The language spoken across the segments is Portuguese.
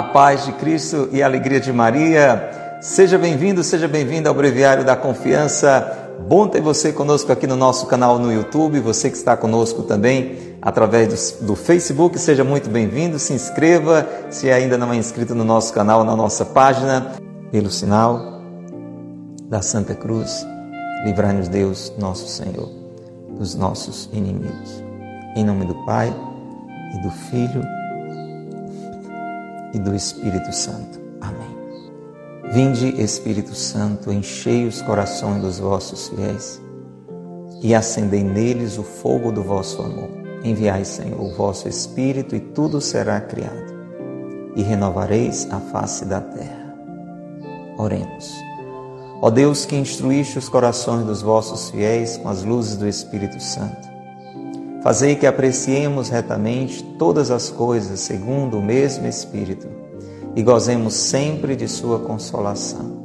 A paz de Cristo e a alegria de Maria. Seja bem-vindo, seja bem-vinda ao Breviário da Confiança. Bom ter você conosco aqui no nosso canal no YouTube, você que está conosco também através do, do Facebook, seja muito bem-vindo. Se inscreva se ainda não é inscrito no nosso canal, na nossa página, pelo sinal da Santa Cruz. Livrai-nos, Deus, nosso Senhor, dos nossos inimigos. Em nome do Pai e do Filho e do Espírito Santo. Amém. Vinde, Espírito Santo, enchei os corações dos vossos fiéis e acendei neles o fogo do vosso amor. Enviai, Senhor, o vosso Espírito e tudo será criado e renovareis a face da terra. Oremos. Ó Deus que instruíste os corações dos vossos fiéis com as luzes do Espírito Santo, Fazei que apreciemos retamente todas as coisas segundo o mesmo Espírito e gozemos sempre de Sua consolação.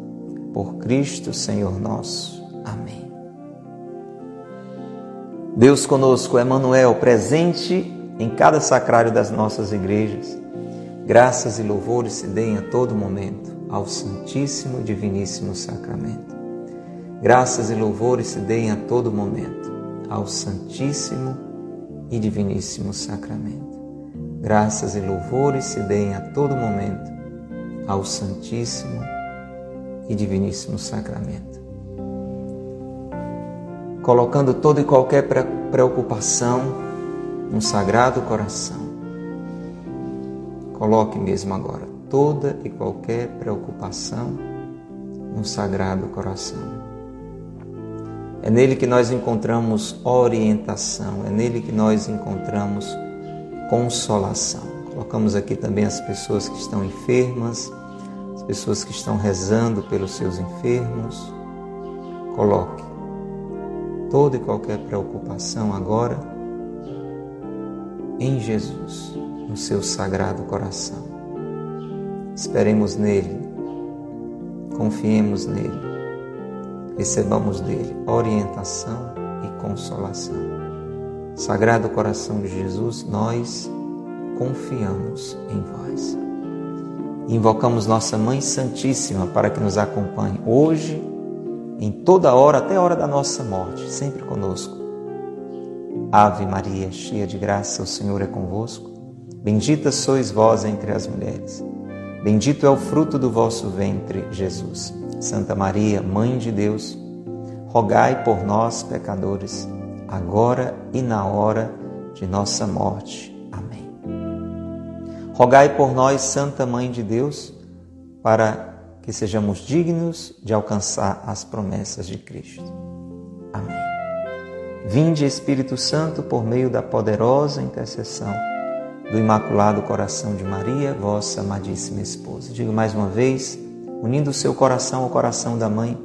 Por Cristo, Senhor nosso. Amém. Deus conosco, Emmanuel, presente em cada sacrário das nossas igrejas. Graças e louvores se deem a todo momento ao Santíssimo e Diviníssimo Sacramento. Graças e louvores se deem a todo momento ao Santíssimo e Diviníssimo Sacramento. Graças e louvores se deem a todo momento ao Santíssimo e Diviníssimo Sacramento. Colocando toda e qualquer preocupação no Sagrado Coração. Coloque mesmo agora toda e qualquer preocupação no Sagrado Coração. É nele que nós encontramos orientação, é nele que nós encontramos consolação. Colocamos aqui também as pessoas que estão enfermas, as pessoas que estão rezando pelos seus enfermos. Coloque toda e qualquer preocupação agora em Jesus, no seu sagrado coração. Esperemos nele, confiemos nele recebamos dele orientação e consolação. Sagrado coração de Jesus, nós confiamos em vós. Invocamos nossa Mãe Santíssima para que nos acompanhe hoje, em toda hora, até a hora da nossa morte, sempre conosco. Ave Maria, cheia de graça, o Senhor é convosco. Bendita sois vós entre as mulheres. Bendito é o fruto do vosso ventre, Jesus. Santa Maria, Mãe de Deus, rogai por nós, pecadores, agora e na hora de nossa morte. Amém. Rogai por nós, Santa Mãe de Deus, para que sejamos dignos de alcançar as promessas de Cristo. Amém. Vinde, Espírito Santo, por meio da poderosa intercessão do Imaculado Coração de Maria, vossa amadíssima esposa. Digo mais uma vez, unindo o seu coração ao coração da mãe.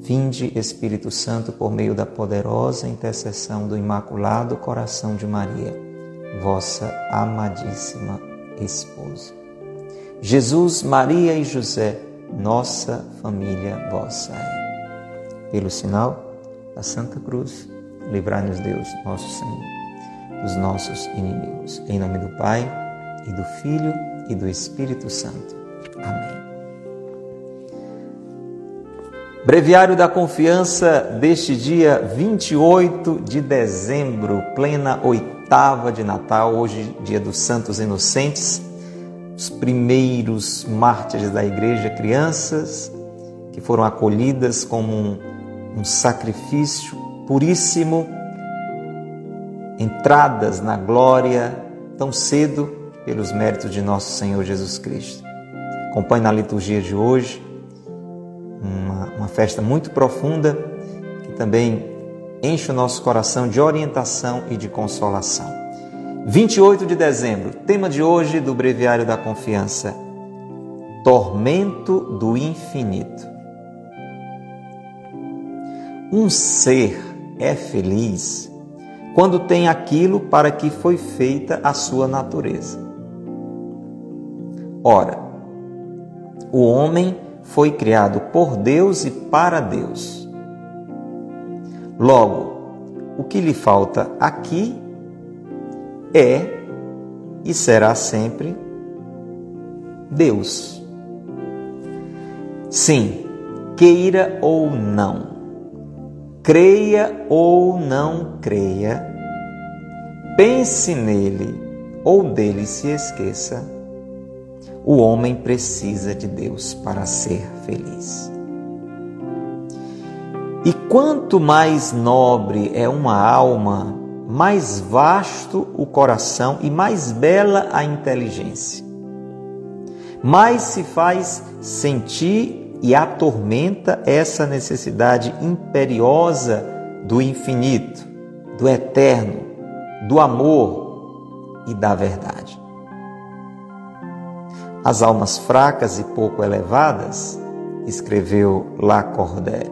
Vinde, Espírito Santo, por meio da poderosa intercessão do Imaculado Coração de Maria, vossa amadíssima esposa. Jesus, Maria e José, nossa família vossa é. Pelo sinal da Santa Cruz, livrai-nos Deus, nosso Senhor, dos nossos inimigos. Em nome do Pai, e do Filho, e do Espírito Santo. Amém. Breviário da Confiança deste dia 28 de dezembro, plena oitava de Natal, hoje dia dos Santos Inocentes, os primeiros mártires da igreja, crianças que foram acolhidas como um, um sacrifício puríssimo, entradas na glória tão cedo pelos méritos de nosso Senhor Jesus Cristo. Acompanhe na liturgia de hoje uma, uma festa muito profunda que também enche o nosso coração de orientação e de consolação. 28 de dezembro, tema de hoje do Breviário da Confiança: Tormento do Infinito. Um ser é feliz quando tem aquilo para que foi feita a sua natureza. Ora, o homem foi criado por Deus e para Deus. Logo, o que lhe falta aqui é e será sempre Deus. Sim, queira ou não, creia ou não creia, pense nele ou dele se esqueça, o homem precisa de Deus para ser feliz. E quanto mais nobre é uma alma, mais vasto o coração e mais bela a inteligência. Mais se faz sentir e atormenta essa necessidade imperiosa do infinito, do eterno, do amor e da verdade. As almas fracas e pouco elevadas, escreveu Lacordaire,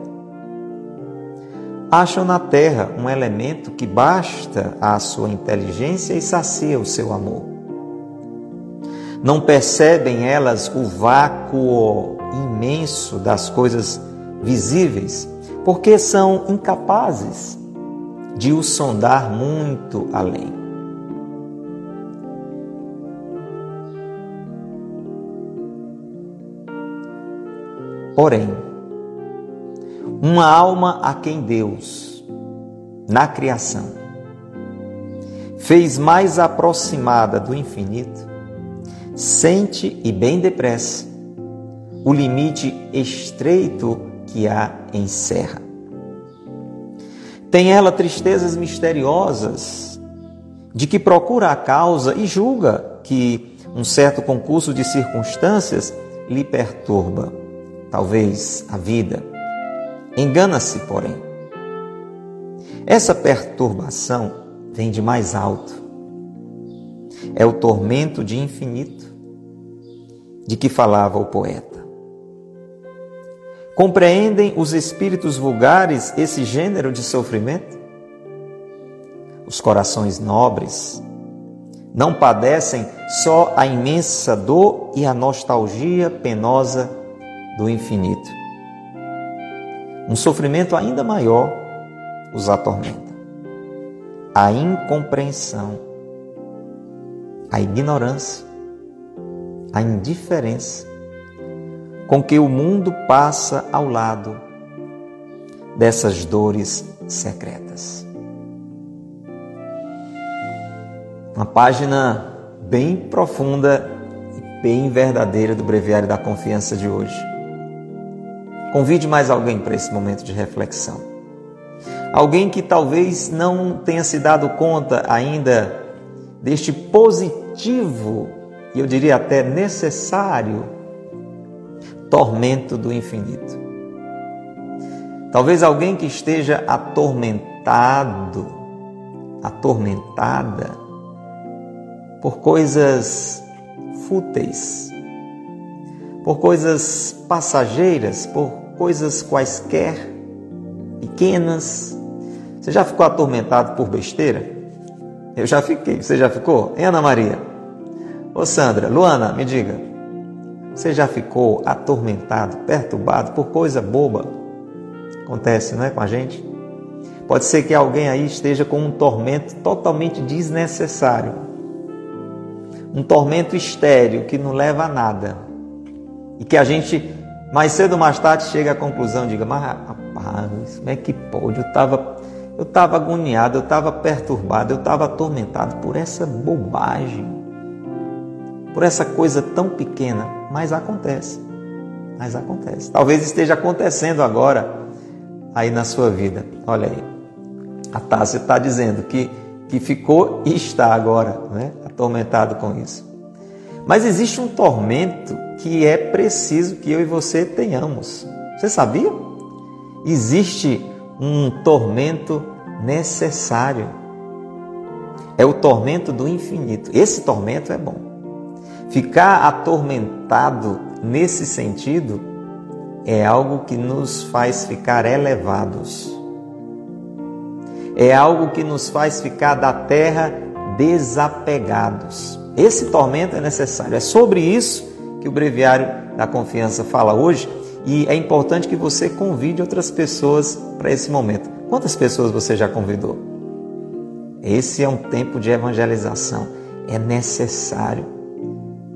acham na terra um elemento que basta à sua inteligência e sacia o seu amor. Não percebem elas o vácuo imenso das coisas visíveis, porque são incapazes de o sondar muito além. Porém, uma alma a quem Deus, na criação, fez mais aproximada do infinito, sente e bem depressa o limite estreito que a encerra. Tem ela tristezas misteriosas de que procura a causa e julga que um certo concurso de circunstâncias lhe perturba, talvez a vida Engana-se, porém. Essa perturbação vem de mais alto. É o tormento de infinito de que falava o poeta. Compreendem os espíritos vulgares esse gênero de sofrimento? Os corações nobres não padecem só a imensa dor e a nostalgia penosa do infinito um sofrimento ainda maior os atormenta. A incompreensão, a ignorância, a indiferença com que o mundo passa ao lado dessas dores secretas. Uma página bem profunda e bem verdadeira do Breviário da Confiança de hoje. Convide mais alguém para esse momento de reflexão. Alguém que talvez não tenha se dado conta ainda deste positivo, e eu diria até necessário, tormento do infinito. Talvez alguém que esteja atormentado, atormentada por coisas fúteis, por coisas passageiras, por coisas quaisquer, pequenas. Você já ficou atormentado por besteira? Eu já fiquei. Você já ficou? Hein, Ana Maria? Ô Sandra, Luana, me diga. Você já ficou atormentado, perturbado por coisa boba? Acontece, não é com a gente? Pode ser que alguém aí esteja com um tormento totalmente desnecessário. Um tormento estéreo que não leva a nada. E que a gente mais cedo ou mais tarde chega à conclusão, diga, mas rapaz, como é que pode? Eu estava eu tava agoniado, eu estava perturbado, eu estava atormentado por essa bobagem, por essa coisa tão pequena, mas acontece, mas acontece. Talvez esteja acontecendo agora aí na sua vida. Olha aí, a Tássia está dizendo que, que ficou e está agora né, atormentado com isso. Mas existe um tormento que é preciso que eu e você tenhamos. Você sabia? Existe um tormento necessário. É o tormento do infinito. Esse tormento é bom. Ficar atormentado nesse sentido é algo que nos faz ficar elevados. É algo que nos faz ficar da terra desapegados. Esse tormento é necessário. É sobre isso que o Breviário da Confiança fala hoje e é importante que você convide outras pessoas para esse momento. Quantas pessoas você já convidou? Esse é um tempo de evangelização. É necessário.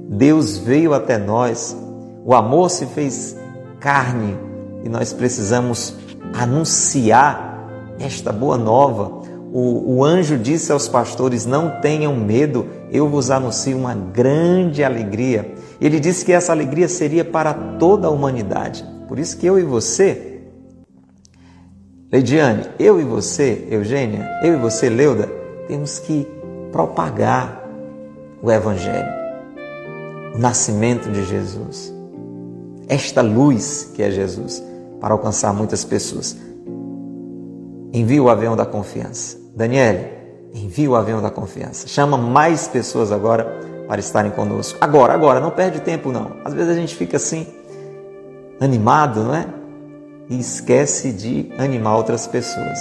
Deus veio até nós, o amor se fez carne e nós precisamos anunciar esta boa nova. O, o, anjo disse aos pastores: Não tenham medo, eu vos anuncio uma grande alegria. Ele disse que essa alegria seria para toda a humanidade. Por isso que eu e você, Leidiane, eu e você, Eugênia, eu e você, Leuda, temos que propagar o Evangelho, o nascimento de Jesus, esta luz que é Jesus, para alcançar muitas pessoas. Envie o avião da confiança. Daniele, envie o avião da confiança. Chama mais pessoas agora para estarem conosco. Agora, agora, não perde tempo não. Às vezes a gente fica assim, animado, não é? E esquece de animar outras pessoas.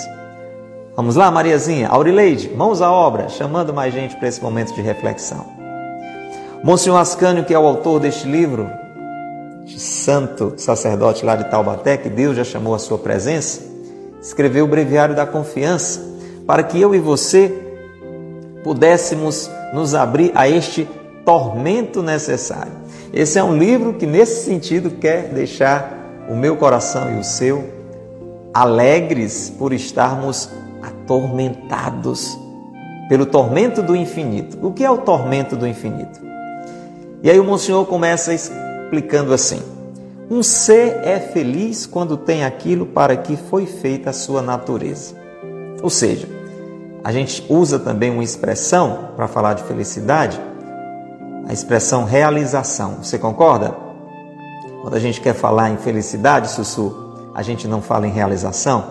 Vamos lá, Mariazinha, Aurileide, mãos à obra, chamando mais gente para esse momento de reflexão. Monsenhor Ascânio, que é o autor deste livro, santo sacerdote lá de Taubaté, que Deus já chamou a sua presença, escreveu o Breviário da Confiança, para que eu e você pudéssemos nos abrir a este tormento necessário. Esse é um livro que, nesse sentido, quer deixar o meu coração e o seu alegres por estarmos atormentados pelo tormento do infinito. O que é o tormento do infinito? E aí o Monsenhor começa explicando assim: um ser é feliz quando tem aquilo para que foi feita a sua natureza. Ou seja, a gente usa também uma expressão para falar de felicidade, a expressão realização. Você concorda? Quando a gente quer falar em felicidade, Sussu, a gente não fala em realização.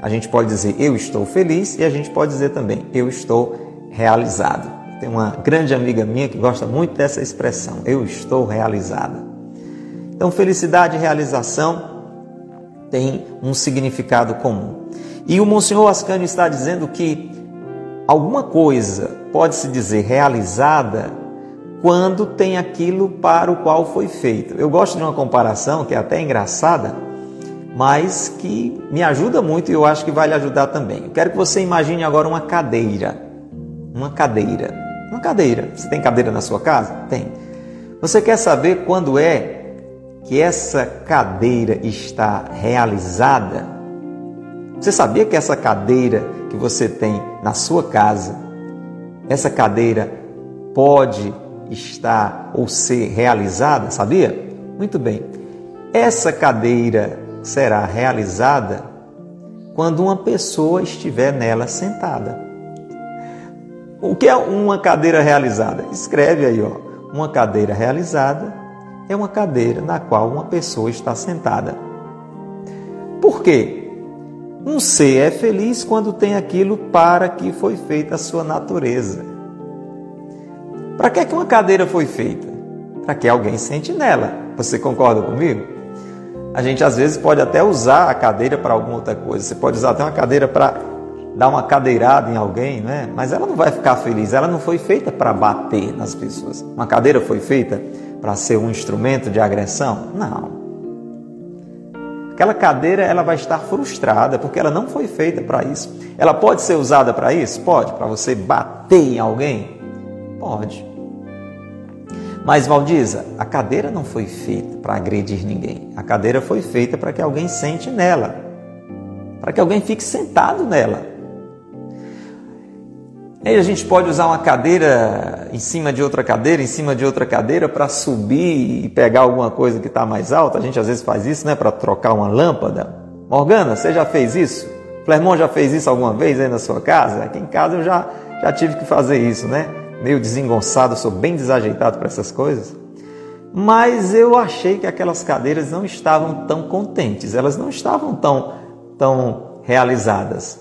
A gente pode dizer eu estou feliz e a gente pode dizer também eu estou realizado. Tem uma grande amiga minha que gosta muito dessa expressão, eu estou realizada. Então, felicidade e realização têm um significado comum. E o Monsenhor Ascânio está dizendo que alguma coisa pode se dizer realizada quando tem aquilo para o qual foi feito. Eu gosto de uma comparação que é até engraçada, mas que me ajuda muito e eu acho que vai lhe ajudar também. Eu quero que você imagine agora uma cadeira. Uma cadeira. Uma cadeira. Você tem cadeira na sua casa? Tem. Você quer saber quando é que essa cadeira está realizada? Você sabia que essa cadeira que você tem na sua casa, essa cadeira pode estar ou ser realizada? Sabia? Muito bem. Essa cadeira será realizada quando uma pessoa estiver nela sentada. O que é uma cadeira realizada? Escreve aí, ó. Uma cadeira realizada é uma cadeira na qual uma pessoa está sentada. Por quê? Um ser é feliz quando tem aquilo para que foi feita a sua natureza. Para que, é que uma cadeira foi feita? Para que alguém sente nela. Você concorda comigo? A gente às vezes pode até usar a cadeira para alguma outra coisa. Você pode usar até uma cadeira para dar uma cadeirada em alguém, né? Mas ela não vai ficar feliz. Ela não foi feita para bater nas pessoas. Uma cadeira foi feita para ser um instrumento de agressão? Não. Aquela cadeira ela vai estar frustrada porque ela não foi feita para isso. Ela pode ser usada para isso? Pode. Para você bater em alguém? Pode. Mas, Valdiza, a cadeira não foi feita para agredir ninguém. A cadeira foi feita para que alguém sente nela, para que alguém fique sentado nela. E aí a gente pode usar uma cadeira em cima de outra cadeira, em cima de outra cadeira, para subir e pegar alguma coisa que está mais alta. A gente às vezes faz isso, né, para trocar uma lâmpada. Morgana, você já fez isso? Clermont já fez isso alguma vez aí na sua casa? Aqui em casa eu já, já tive que fazer isso, né? Meio desengonçado, sou bem desajeitado para essas coisas. Mas eu achei que aquelas cadeiras não estavam tão contentes, elas não estavam tão, tão realizadas.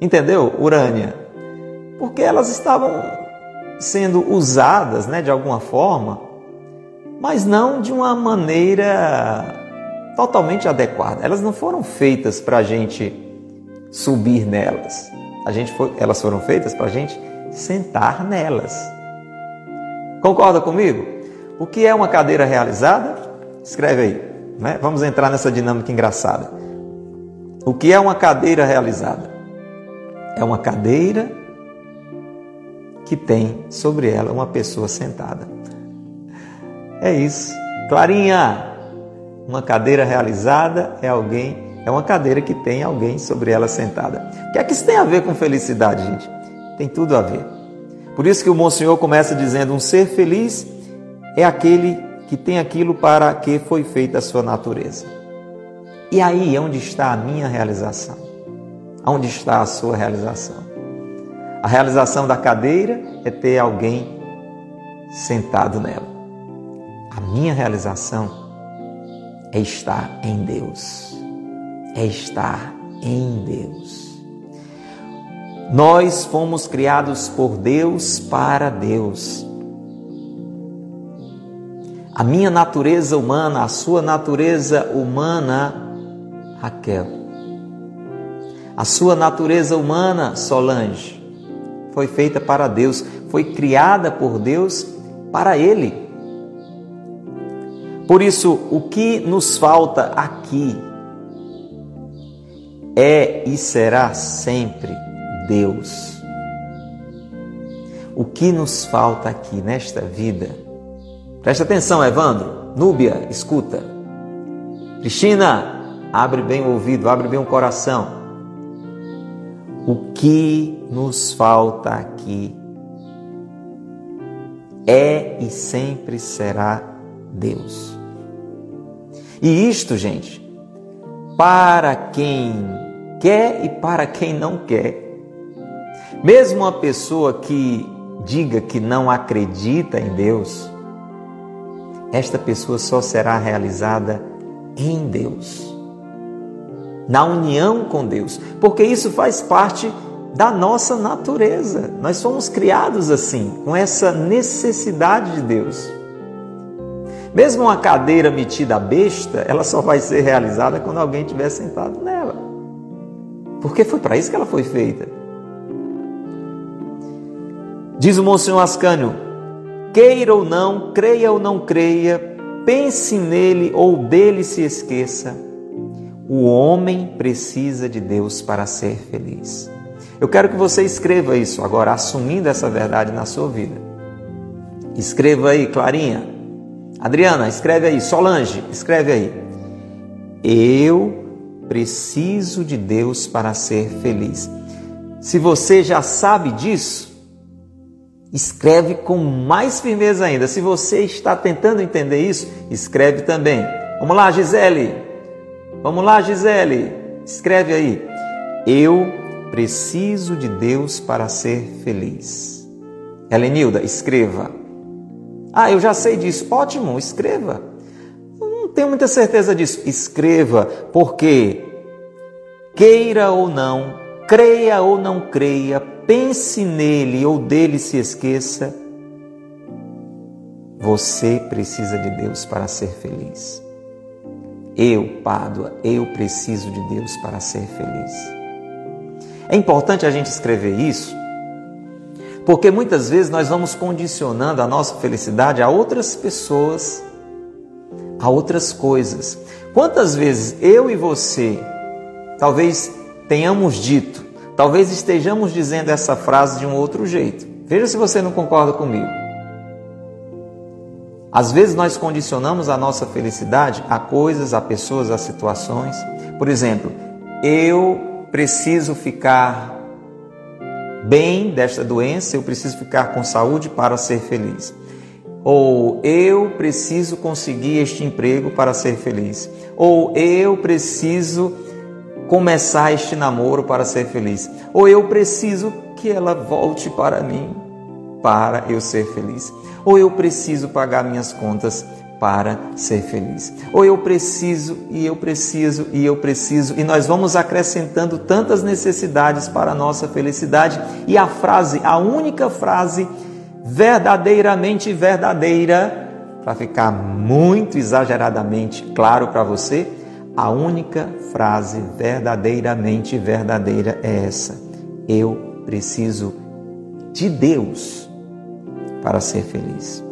Entendeu, Urânia? Porque elas estavam sendo usadas né, de alguma forma, mas não de uma maneira totalmente adequada. Elas não foram feitas para a gente subir nelas. A gente foi, elas foram feitas para a gente sentar nelas. Concorda comigo? O que é uma cadeira realizada? Escreve aí. Né? Vamos entrar nessa dinâmica engraçada. O que é uma cadeira realizada? É uma cadeira que tem sobre ela uma pessoa sentada. É isso. Clarinha, uma cadeira realizada é alguém, é uma cadeira que tem alguém sobre ela sentada. O que é que isso tem a ver com felicidade, gente? Tem tudo a ver. Por isso que o Monsenhor começa dizendo: um ser feliz é aquele que tem aquilo para que foi feita a sua natureza. E aí é onde está a minha realização? Onde está a sua realização? A realização da cadeira é ter alguém sentado nela. A minha realização é estar em Deus. É estar em Deus. Nós fomos criados por Deus para Deus. A minha natureza humana, a sua natureza humana Raquel. A sua natureza humana, Solange, foi feita para Deus, foi criada por Deus para Ele. Por isso, o que nos falta aqui é e será sempre Deus. O que nos falta aqui nesta vida? Presta atenção, Evandro. Núbia, escuta. Cristina, Abre bem o ouvido, abre bem o coração. O que nos falta aqui é e sempre será Deus. E isto, gente, para quem quer e para quem não quer. Mesmo uma pessoa que diga que não acredita em Deus, esta pessoa só será realizada em Deus na união com Deus, porque isso faz parte da nossa natureza. Nós somos criados assim, com essa necessidade de Deus. Mesmo uma cadeira metida besta, ela só vai ser realizada quando alguém estiver sentado nela. Porque foi para isso que ela foi feita. Diz o Monsenhor Ascânio: queira ou não, creia ou não creia, pense nele ou dele se esqueça o homem precisa de Deus para ser feliz. Eu quero que você escreva isso agora, assumindo essa verdade na sua vida. Escreva aí, Clarinha. Adriana, escreve aí. Solange, escreve aí. Eu preciso de Deus para ser feliz. Se você já sabe disso, escreve com mais firmeza ainda. Se você está tentando entender isso, escreve também. Vamos lá, Gisele. Vamos lá, Gisele, escreve aí. Eu preciso de Deus para ser feliz. Helenilda, escreva. Ah, eu já sei disso. Ótimo, escreva. não tenho muita certeza disso. Escreva, porque queira ou não, creia ou não creia, pense nele ou dele se esqueça, você precisa de Deus para ser feliz. Eu, Pádua, eu preciso de Deus para ser feliz. É importante a gente escrever isso, porque muitas vezes nós vamos condicionando a nossa felicidade a outras pessoas, a outras coisas. Quantas vezes eu e você, talvez tenhamos dito, talvez estejamos dizendo essa frase de um outro jeito. Veja se você não concorda comigo. Às vezes nós condicionamos a nossa felicidade a coisas, a pessoas, a situações. Por exemplo, eu preciso ficar bem desta doença, eu preciso ficar com saúde para ser feliz. Ou eu preciso conseguir este emprego para ser feliz. Ou eu preciso começar este namoro para ser feliz. Ou eu preciso que ela volte para mim para eu ser feliz. Ou eu preciso pagar minhas contas para ser feliz. Ou eu preciso e eu preciso e eu preciso. E nós vamos acrescentando tantas necessidades para a nossa felicidade. E a frase, a única frase verdadeiramente verdadeira, para ficar muito exageradamente claro para você, a única frase verdadeiramente verdadeira é essa: eu preciso de Deus para ser feliz.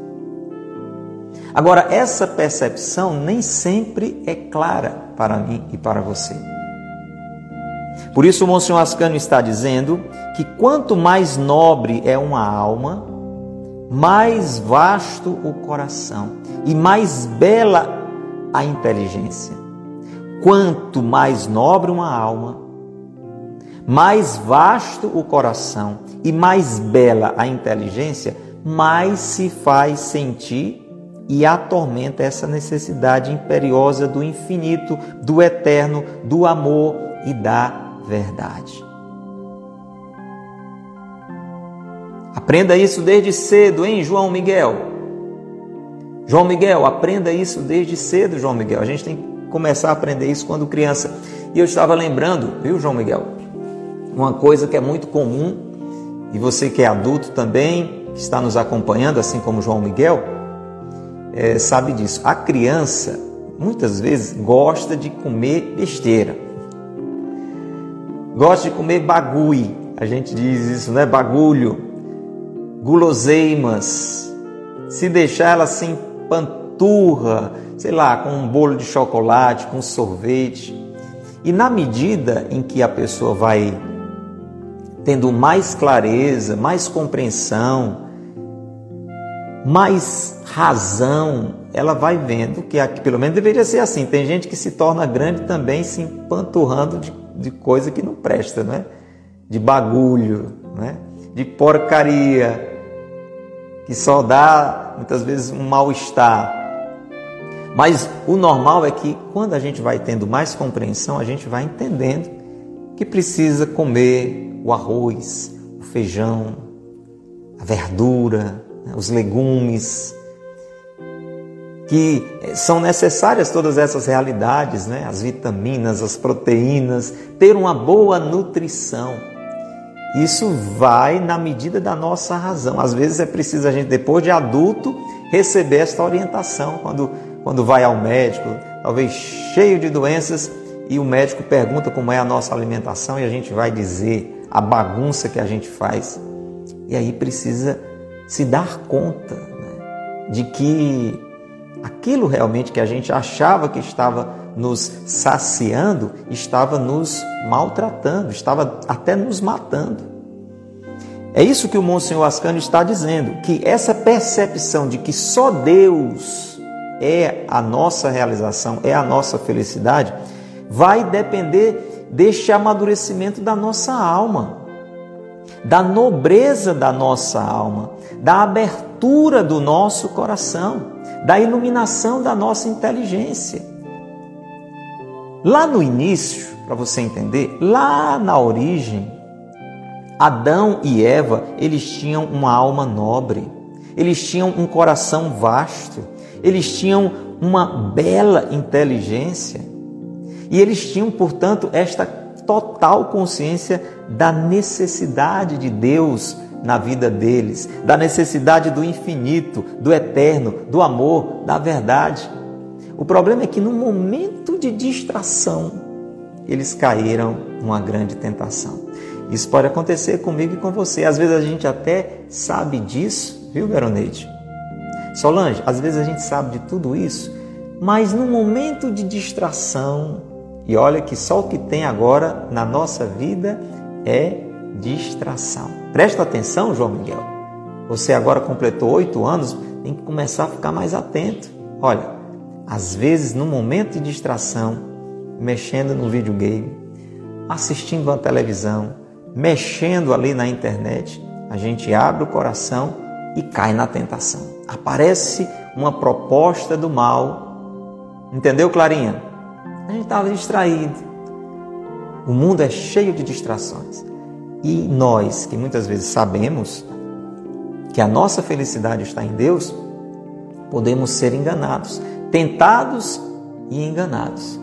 Agora, essa percepção nem sempre é clara para mim e para você. Por isso, o Monsenhor Ascânio está dizendo que quanto mais nobre é uma alma, mais vasto o coração e mais bela a inteligência. Quanto mais nobre uma alma, mais vasto o coração e mais bela a inteligência, mais se faz sentir e atormenta essa necessidade imperiosa do infinito, do eterno, do amor e da verdade. Aprenda isso desde cedo, hein, João Miguel? João Miguel, aprenda isso desde cedo, João Miguel. A gente tem que começar a aprender isso quando criança. E eu estava lembrando, viu, João Miguel? Uma coisa que é muito comum, e você que é adulto também, que está nos acompanhando, assim como João Miguel, é, sabe disso. A criança, muitas vezes, gosta de comer besteira. Gosta de comer bagulho. A gente diz isso, né? Bagulho guloseimas. Se deixar ela assim panturra, sei lá, com um bolo de chocolate, com sorvete. E na medida em que a pessoa vai tendo mais clareza, mais compreensão, mais razão, ela vai vendo que aqui, pelo menos deveria ser assim. Tem gente que se torna grande também se empanturrando de, de coisa que não presta, né? De bagulho, né? de porcaria que só dá muitas vezes um mal-estar. Mas o normal é que quando a gente vai tendo mais compreensão, a gente vai entendendo que precisa comer o arroz, o feijão, a verdura, né, os legumes, que são necessárias todas essas realidades, né? as vitaminas, as proteínas, ter uma boa nutrição. Isso vai na medida da nossa razão. Às vezes é preciso a gente, depois de adulto, receber esta orientação quando, quando vai ao médico, talvez cheio de doenças, e o médico pergunta como é a nossa alimentação e a gente vai dizer a bagunça que a gente faz. E aí precisa se dar conta né, de que aquilo realmente que a gente achava que estava nos saciando, estava nos maltratando, estava até nos matando. É isso que o Monsenhor Ascânio está dizendo, que essa percepção de que só Deus é a nossa realização, é a nossa felicidade, vai depender deste amadurecimento da nossa alma, da nobreza da nossa alma, da abertura do nosso coração, da iluminação da nossa inteligência. Lá no início, para você entender, lá na origem, Adão e Eva, eles tinham uma alma nobre, eles tinham um coração vasto, eles tinham uma bela inteligência e eles tinham, portanto, esta total consciência da necessidade de Deus na vida deles, da necessidade do infinito, do eterno, do amor, da verdade. O problema é que no momento de distração, eles caíram numa grande tentação. Isso pode acontecer comigo e com você. Às vezes a gente até sabe disso, viu, Veroneide? Solange, às vezes a gente sabe de tudo isso, mas no momento de distração, e olha que só o que tem agora na nossa vida é distração. Presta atenção, João Miguel. Você agora completou oito anos, tem que começar a ficar mais atento. Olha, às vezes no momento de distração, mexendo no videogame, assistindo a televisão, mexendo ali na internet, a gente abre o coração e cai na tentação. Aparece uma proposta do mal. Entendeu, Clarinha? A gente estava distraído. O mundo é cheio de distrações. E nós, que muitas vezes sabemos que a nossa felicidade está em Deus, podemos ser enganados, tentados e enganados.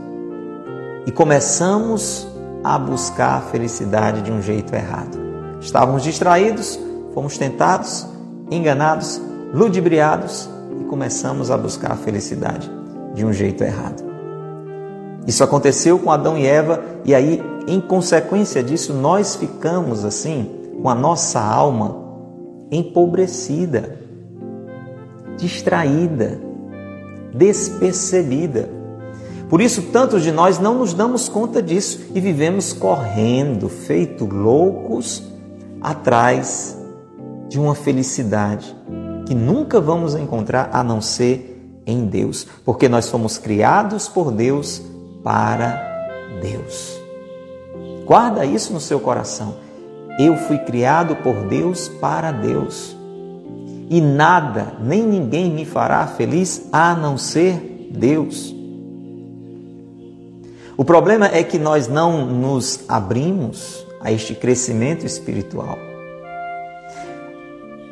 E começamos a buscar a felicidade de um jeito errado. Estávamos distraídos, fomos tentados, enganados, ludibriados e começamos a buscar a felicidade de um jeito errado. Isso aconteceu com Adão e Eva, e aí, em consequência disso, nós ficamos assim, com a nossa alma empobrecida, distraída, despercebida. Por isso, tantos de nós não nos damos conta disso e vivemos correndo, feito loucos, atrás de uma felicidade que nunca vamos encontrar a não ser em Deus, porque nós fomos criados por Deus para Deus. Guarda isso no seu coração. Eu fui criado por Deus para Deus. E nada, nem ninguém me fará feliz a não ser Deus. O problema é que nós não nos abrimos a este crescimento espiritual.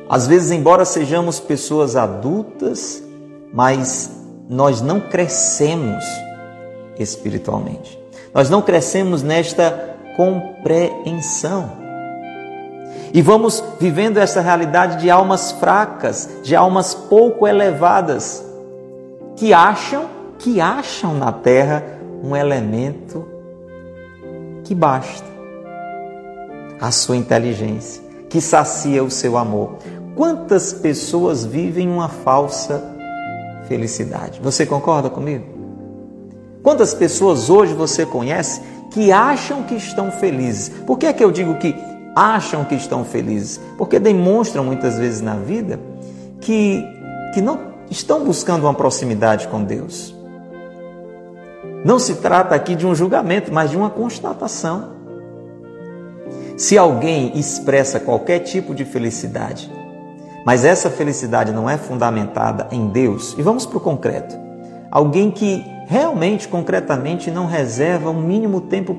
Às vezes, embora sejamos pessoas adultas, mas nós não crescemos espiritualmente. Nós não crescemos nesta compreensão. E vamos vivendo essa realidade de almas fracas, de almas pouco elevadas, que acham, que acham na terra um elemento que basta. A sua inteligência, que sacia o seu amor. Quantas pessoas vivem uma falsa felicidade? Você concorda comigo? Quantas pessoas hoje você conhece que acham que estão felizes. Por que é que eu digo que acham que estão felizes? Porque demonstram muitas vezes na vida que, que não estão buscando uma proximidade com Deus. Não se trata aqui de um julgamento, mas de uma constatação. Se alguém expressa qualquer tipo de felicidade, mas essa felicidade não é fundamentada em Deus, e vamos para o concreto: alguém que realmente, concretamente, não reserva um mínimo tempo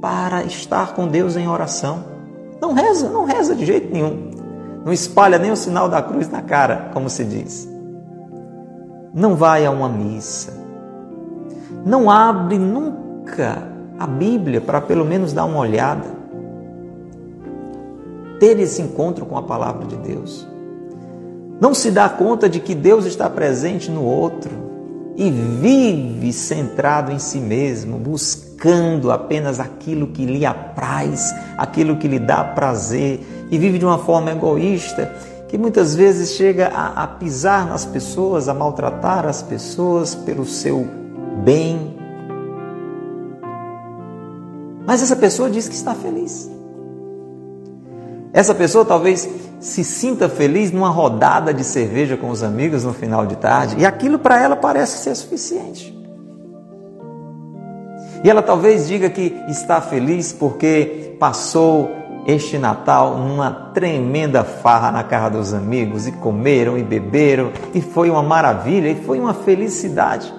para estar com Deus em oração. Não reza, não reza de jeito nenhum. Não espalha nem o sinal da cruz na cara, como se diz. Não vai a uma missa. Não abre nunca a Bíblia para pelo menos dar uma olhada. Ter esse encontro com a palavra de Deus. Não se dá conta de que Deus está presente no outro e vive centrado em si mesmo, buscando apenas aquilo que lhe apraz, aquilo que lhe dá prazer, e vive de uma forma egoísta que muitas vezes chega a, a pisar nas pessoas, a maltratar as pessoas pelo seu bem. Mas essa pessoa diz que está feliz. Essa pessoa talvez se sinta feliz numa rodada de cerveja com os amigos no final de tarde e aquilo para ela parece ser suficiente. E ela talvez diga que está feliz porque passou este Natal numa tremenda farra na casa dos amigos e comeram e beberam e foi uma maravilha e foi uma felicidade.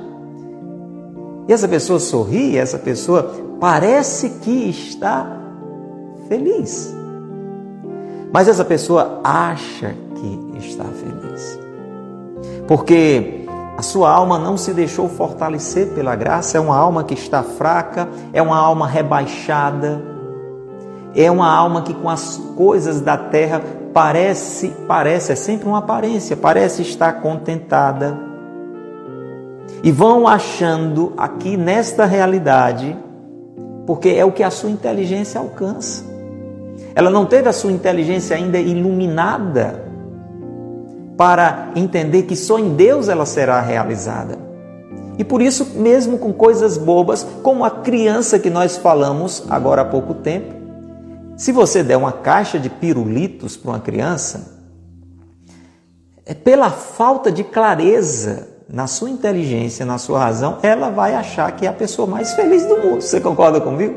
E essa pessoa sorri, essa pessoa parece que está feliz. Mas essa pessoa acha que está feliz. Porque a sua alma não se deixou fortalecer pela graça, é uma alma que está fraca, é uma alma rebaixada, é uma alma que com as coisas da terra parece, parece, é sempre uma aparência, parece estar contentada. E vão achando aqui nesta realidade, porque é o que a sua inteligência alcança. Ela não teve a sua inteligência ainda iluminada para entender que só em Deus ela será realizada. E por isso, mesmo com coisas bobas, como a criança que nós falamos agora há pouco tempo, se você der uma caixa de pirulitos para uma criança, é pela falta de clareza na sua inteligência, na sua razão, ela vai achar que é a pessoa mais feliz do mundo. Você concorda comigo?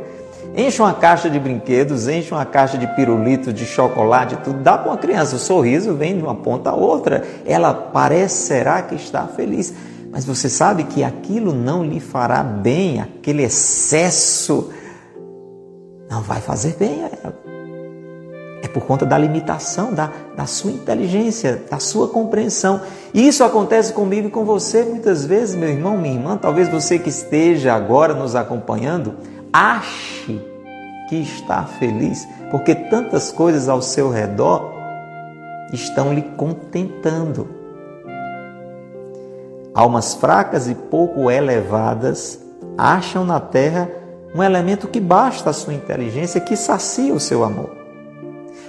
Enche uma caixa de brinquedos, enche uma caixa de pirulitos, de chocolate, tudo. Dá para uma criança, o sorriso vem de uma ponta a outra. Ela parecerá que está feliz. Mas você sabe que aquilo não lhe fará bem, aquele excesso não vai fazer bem a ela. É por conta da limitação da, da sua inteligência, da sua compreensão. E isso acontece comigo e com você muitas vezes, meu irmão, minha irmã. Talvez você que esteja agora nos acompanhando ache que está feliz, porque tantas coisas ao seu redor estão lhe contentando. Almas fracas e pouco elevadas acham na terra um elemento que basta a sua inteligência, que sacia o seu amor.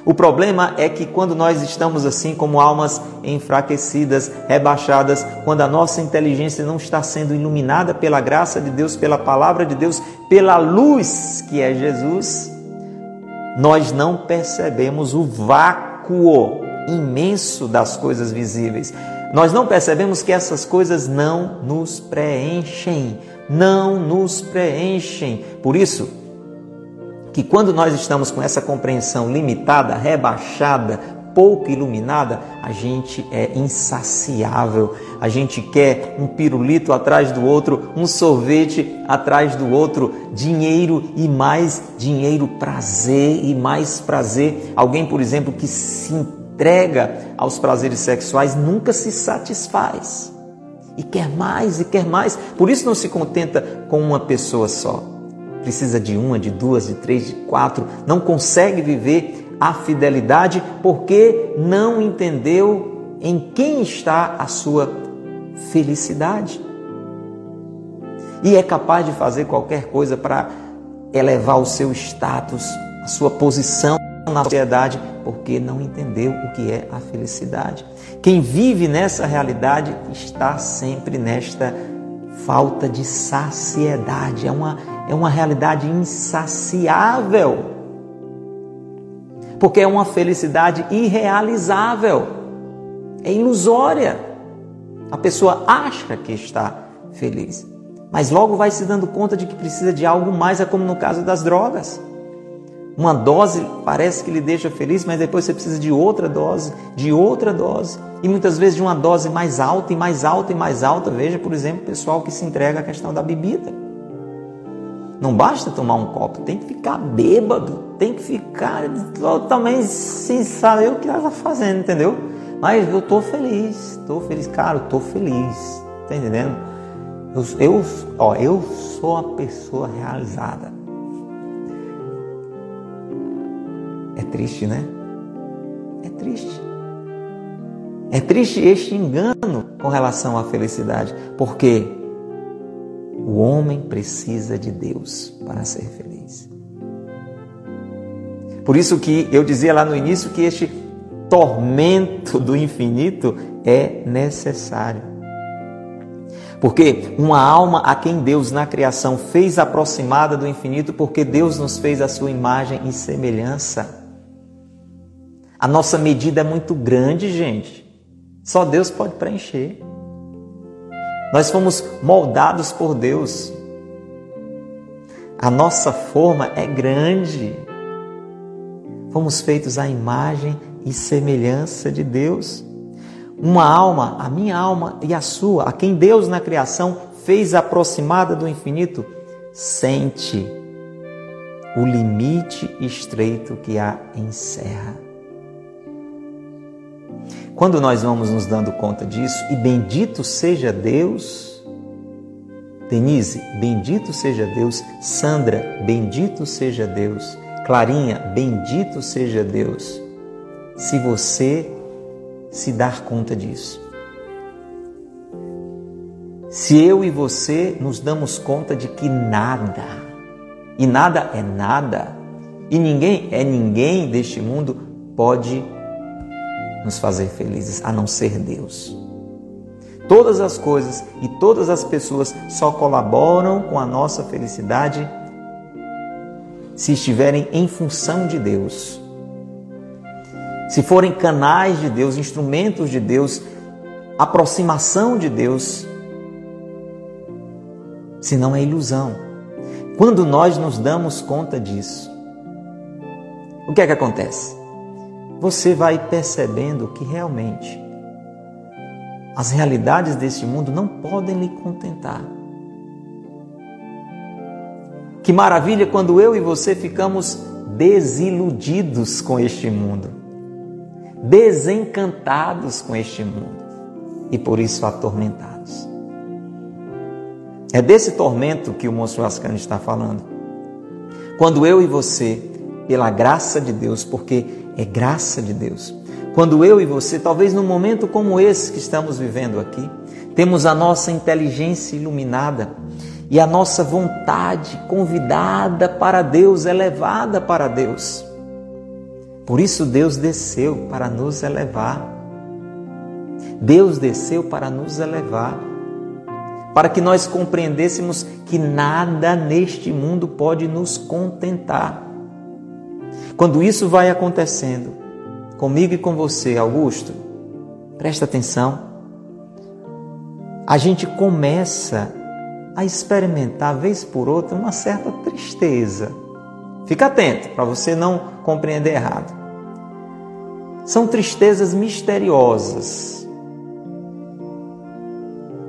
O problema é que quando nós estamos assim como almas enfraquecidas, rebaixadas, quando a nossa inteligência não está sendo iluminada pela graça de Deus, pela palavra de Deus, pela luz que é Jesus, nós não percebemos o vácuo imenso das coisas visíveis. Nós não percebemos que essas coisas não nos preenchem, não nos preenchem. Por isso, que quando nós estamos com essa compreensão limitada, rebaixada, pouco iluminada, a gente é insaciável. A gente quer um pirulito atrás do outro, um sorvete atrás do outro, dinheiro e mais dinheiro, prazer e mais prazer. Alguém, por exemplo, que se entrega aos prazeres sexuais nunca se satisfaz. E quer mais e quer mais. Por isso não se contenta com uma pessoa só. Precisa de uma, de duas, de três, de quatro. Não consegue viver a fidelidade porque não entendeu em quem está a sua felicidade. E é capaz de fazer qualquer coisa para elevar o seu status, a sua posição na sociedade porque não entendeu o que é a felicidade. Quem vive nessa realidade está sempre nesta falta de saciedade, é uma, é uma realidade insaciável. Porque é uma felicidade irrealizável, é ilusória. A pessoa acha que está feliz, mas logo vai se dando conta de que precisa de algo mais, é como no caso das drogas. Uma dose parece que lhe deixa feliz, mas depois você precisa de outra dose, de outra dose. E muitas vezes de uma dose mais alta e mais alta e mais alta. Veja, por exemplo, o pessoal que se entrega à questão da bebida. Não basta tomar um copo, tem que ficar bêbado, tem que ficar totalmente sem saber o que ela está fazendo, entendeu? Mas eu estou feliz, estou feliz, cara, eu estou feliz, tá entendendo? Eu, eu, ó, eu sou uma pessoa realizada. É triste, né? É triste. É triste este engano com relação à felicidade, porque o homem precisa de Deus para ser feliz. Por isso que eu dizia lá no início que este tormento do infinito é necessário. Porque uma alma a quem Deus na criação fez aproximada do infinito, porque Deus nos fez a sua imagem e semelhança. A nossa medida é muito grande, gente. Só Deus pode preencher. Nós fomos moldados por Deus. A nossa forma é grande. Fomos feitos à imagem e semelhança de Deus. Uma alma, a minha alma e a sua, a quem Deus na criação fez aproximada do infinito, sente o limite estreito que a encerra. Quando nós vamos nos dando conta disso, e bendito seja Deus, Denise, bendito seja Deus, Sandra, bendito seja Deus, Clarinha, bendito seja Deus, se você se dar conta disso. Se eu e você nos damos conta de que nada, e nada é nada, e ninguém é ninguém deste mundo, pode nos fazer felizes a não ser Deus. Todas as coisas e todas as pessoas só colaboram com a nossa felicidade se estiverem em função de Deus. Se forem canais de Deus, instrumentos de Deus, aproximação de Deus, se não é ilusão. Quando nós nos damos conta disso, o que é que acontece? Você vai percebendo que realmente as realidades deste mundo não podem lhe contentar. Que maravilha quando eu e você ficamos desiludidos com este mundo, desencantados com este mundo e por isso atormentados. É desse tormento que o monstro Ascani está falando. Quando eu e você, pela graça de Deus, porque é graça de Deus. Quando eu e você, talvez num momento como esse que estamos vivendo aqui, temos a nossa inteligência iluminada e a nossa vontade convidada para Deus, elevada para Deus. Por isso Deus desceu para nos elevar. Deus desceu para nos elevar, para que nós compreendêssemos que nada neste mundo pode nos contentar. Quando isso vai acontecendo, comigo e com você, Augusto, presta atenção. A gente começa a experimentar, vez por outra, uma certa tristeza. Fica atento para você não compreender errado. São tristezas misteriosas,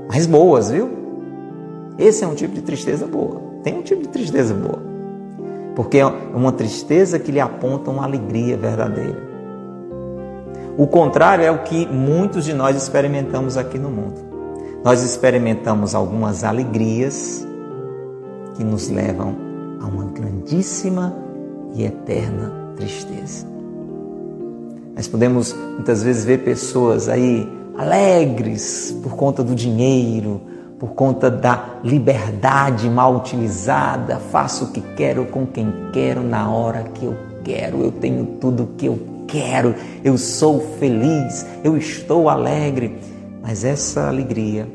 mas boas, viu? Esse é um tipo de tristeza boa. Tem um tipo de tristeza boa. Porque é uma tristeza que lhe aponta uma alegria verdadeira. O contrário é o que muitos de nós experimentamos aqui no mundo. Nós experimentamos algumas alegrias que nos levam a uma grandíssima e eterna tristeza. Nós podemos muitas vezes ver pessoas aí alegres por conta do dinheiro, por conta da liberdade mal utilizada, faço o que quero com quem quero na hora que eu quero, eu tenho tudo o que eu quero, eu sou feliz, eu estou alegre. Mas essa alegria,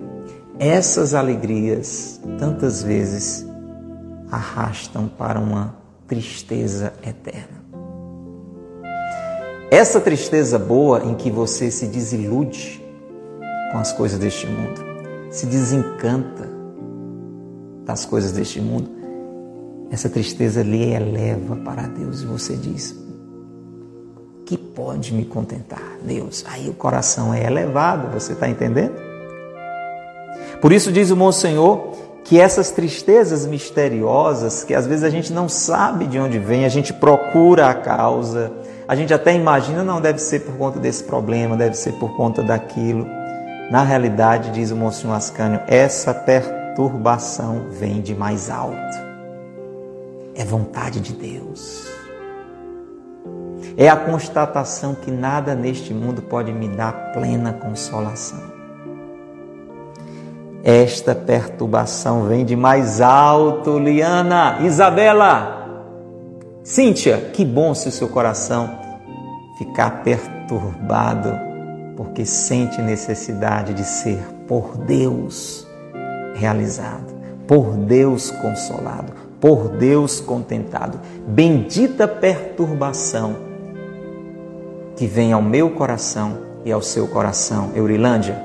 essas alegrias, tantas vezes arrastam para uma tristeza eterna. Essa tristeza boa em que você se desilude com as coisas deste mundo se desencanta das coisas deste mundo, essa tristeza lhe eleva para Deus e você diz: que pode me contentar, Deus? Aí o coração é elevado, você está entendendo? Por isso diz o Monsenhor que essas tristezas misteriosas, que às vezes a gente não sabe de onde vem, a gente procura a causa, a gente até imagina, não, deve ser por conta desse problema, deve ser por conta daquilo. Na realidade, diz o Monsenhor Ascânio, essa perturbação vem de mais alto. É vontade de Deus. É a constatação que nada neste mundo pode me dar plena consolação. Esta perturbação vem de mais alto, Liana, Isabela, Cíntia, que bom se o seu coração ficar perturbado porque sente necessidade de ser por Deus realizado, por Deus consolado, por Deus contentado. Bendita perturbação que vem ao meu coração e ao seu coração, Eurilândia,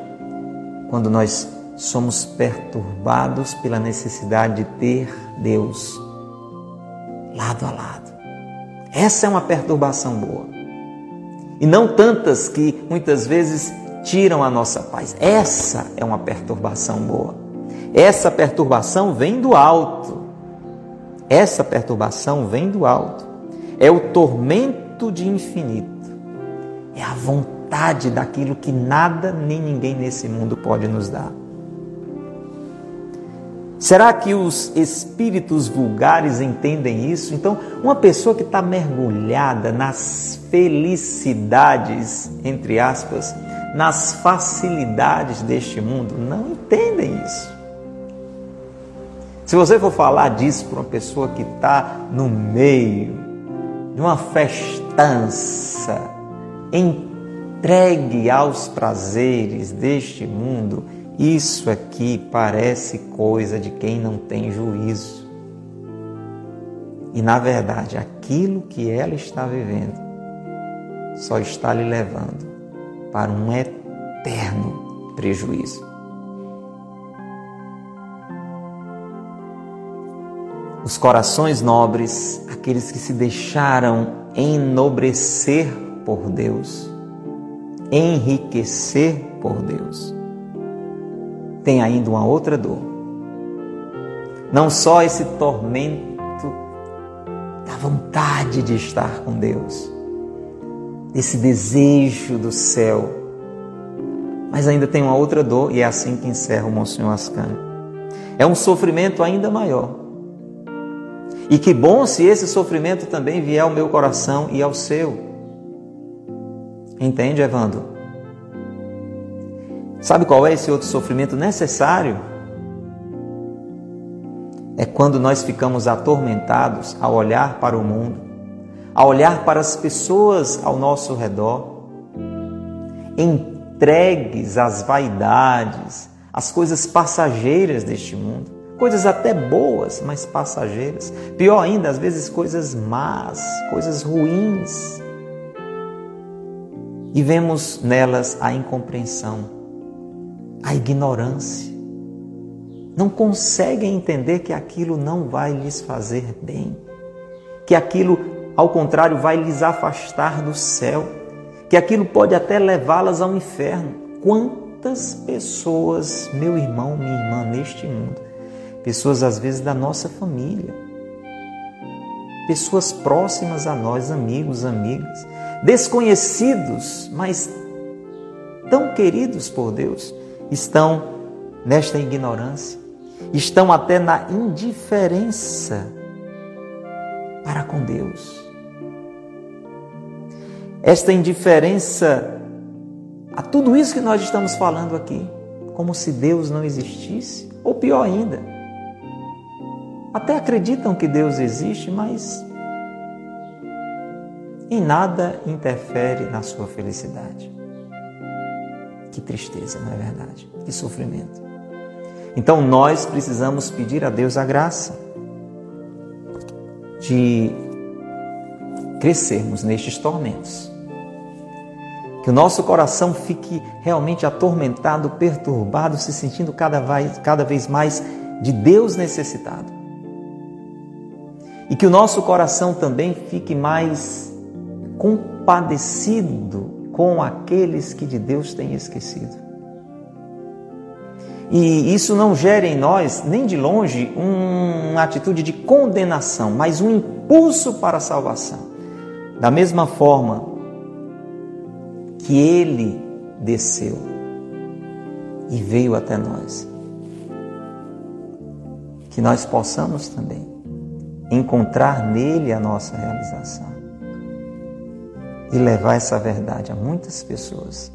quando nós somos perturbados pela necessidade de ter Deus lado a lado. Essa é uma perturbação boa e não tantas que muitas vezes tiram a nossa paz. Essa é uma perturbação boa. Essa perturbação vem do alto. Essa perturbação vem do alto. É o tormento de infinito. É a vontade daquilo que nada nem ninguém nesse mundo pode nos dar. Será que os espíritos vulgares entendem isso? Então, uma pessoa que está mergulhada nas felicidades, entre aspas, nas facilidades deste mundo, não entendem isso. Se você for falar disso para uma pessoa que está no meio de uma festança, entregue aos prazeres deste mundo, isso aqui parece coisa de quem não tem juízo. E na verdade, aquilo que ela está vivendo só está lhe levando para um eterno prejuízo. Os corações nobres, aqueles que se deixaram enobrecer por Deus, enriquecer por Deus, tem ainda uma outra dor. Não só esse tormento da vontade de estar com Deus, desse desejo do céu, mas ainda tem uma outra dor, e é assim que encerra o Monsenhor Ascani. É um sofrimento ainda maior. E que bom se esse sofrimento também vier ao meu coração e ao seu. Entende, Evandro? Sabe qual é esse outro sofrimento necessário? É quando nós ficamos atormentados a olhar para o mundo, a olhar para as pessoas ao nosso redor, entregues às vaidades, às coisas passageiras deste mundo, coisas até boas, mas passageiras. Pior ainda, às vezes coisas más, coisas ruins. e vemos nelas a incompreensão, a ignorância. Não conseguem entender que aquilo não vai lhes fazer bem, que aquilo, ao contrário, vai lhes afastar do céu, que aquilo pode até levá-las ao inferno. Quantas pessoas, meu irmão, minha irmã, neste mundo, pessoas às vezes da nossa família, pessoas próximas a nós, amigos, amigas, desconhecidos, mas tão queridos por Deus, estão nesta ignorância, estão até na indiferença para com Deus. Esta indiferença a tudo isso que nós estamos falando aqui, como se Deus não existisse, ou pior ainda, até acreditam que Deus existe, mas em nada interfere na sua felicidade. Que tristeza, não é verdade? Que sofrimento. Então nós precisamos pedir a Deus a graça de crescermos nestes tormentos. Que o nosso coração fique realmente atormentado, perturbado, se sentindo cada vez, cada vez mais de Deus necessitado e que o nosso coração também fique mais compadecido com aqueles que de Deus têm esquecido. E isso não gera em nós, nem de longe, uma atitude de condenação, mas um impulso para a salvação. Da mesma forma que ele desceu e veio até nós. Que nós possamos também encontrar nele a nossa realização e levar essa verdade a muitas pessoas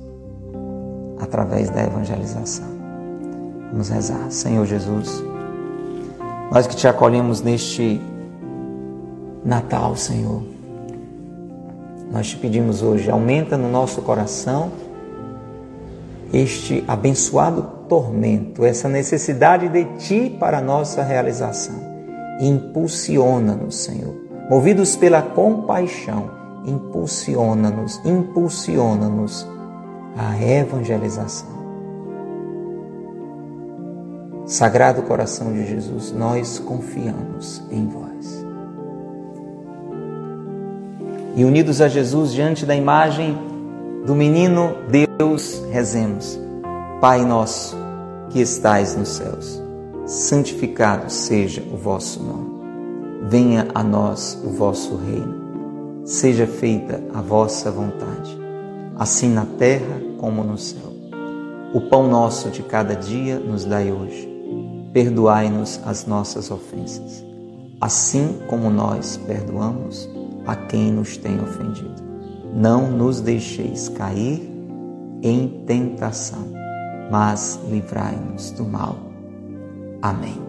através da evangelização. Vamos rezar, Senhor Jesus. Nós que te acolhemos neste Natal, Senhor. Nós te pedimos hoje, aumenta no nosso coração este abençoado tormento, essa necessidade de ti para a nossa realização impulsiona-nos, Senhor. Movidos pela compaixão, impulsiona-nos, impulsiona-nos à evangelização. Sagrado coração de Jesus, nós confiamos em vós. E unidos a Jesus diante da imagem do menino Deus, rezemos. Pai nosso que estais nos céus santificado seja o vosso nome. Venha a nós o vosso reino. Seja feita a vossa vontade, assim na terra como no céu. O pão nosso de cada dia nos dai hoje. Perdoai-nos as nossas ofensas, assim como nós perdoamos a quem nos tem ofendido. Não nos deixeis cair em tentação, mas livrai-nos do mal. Amém.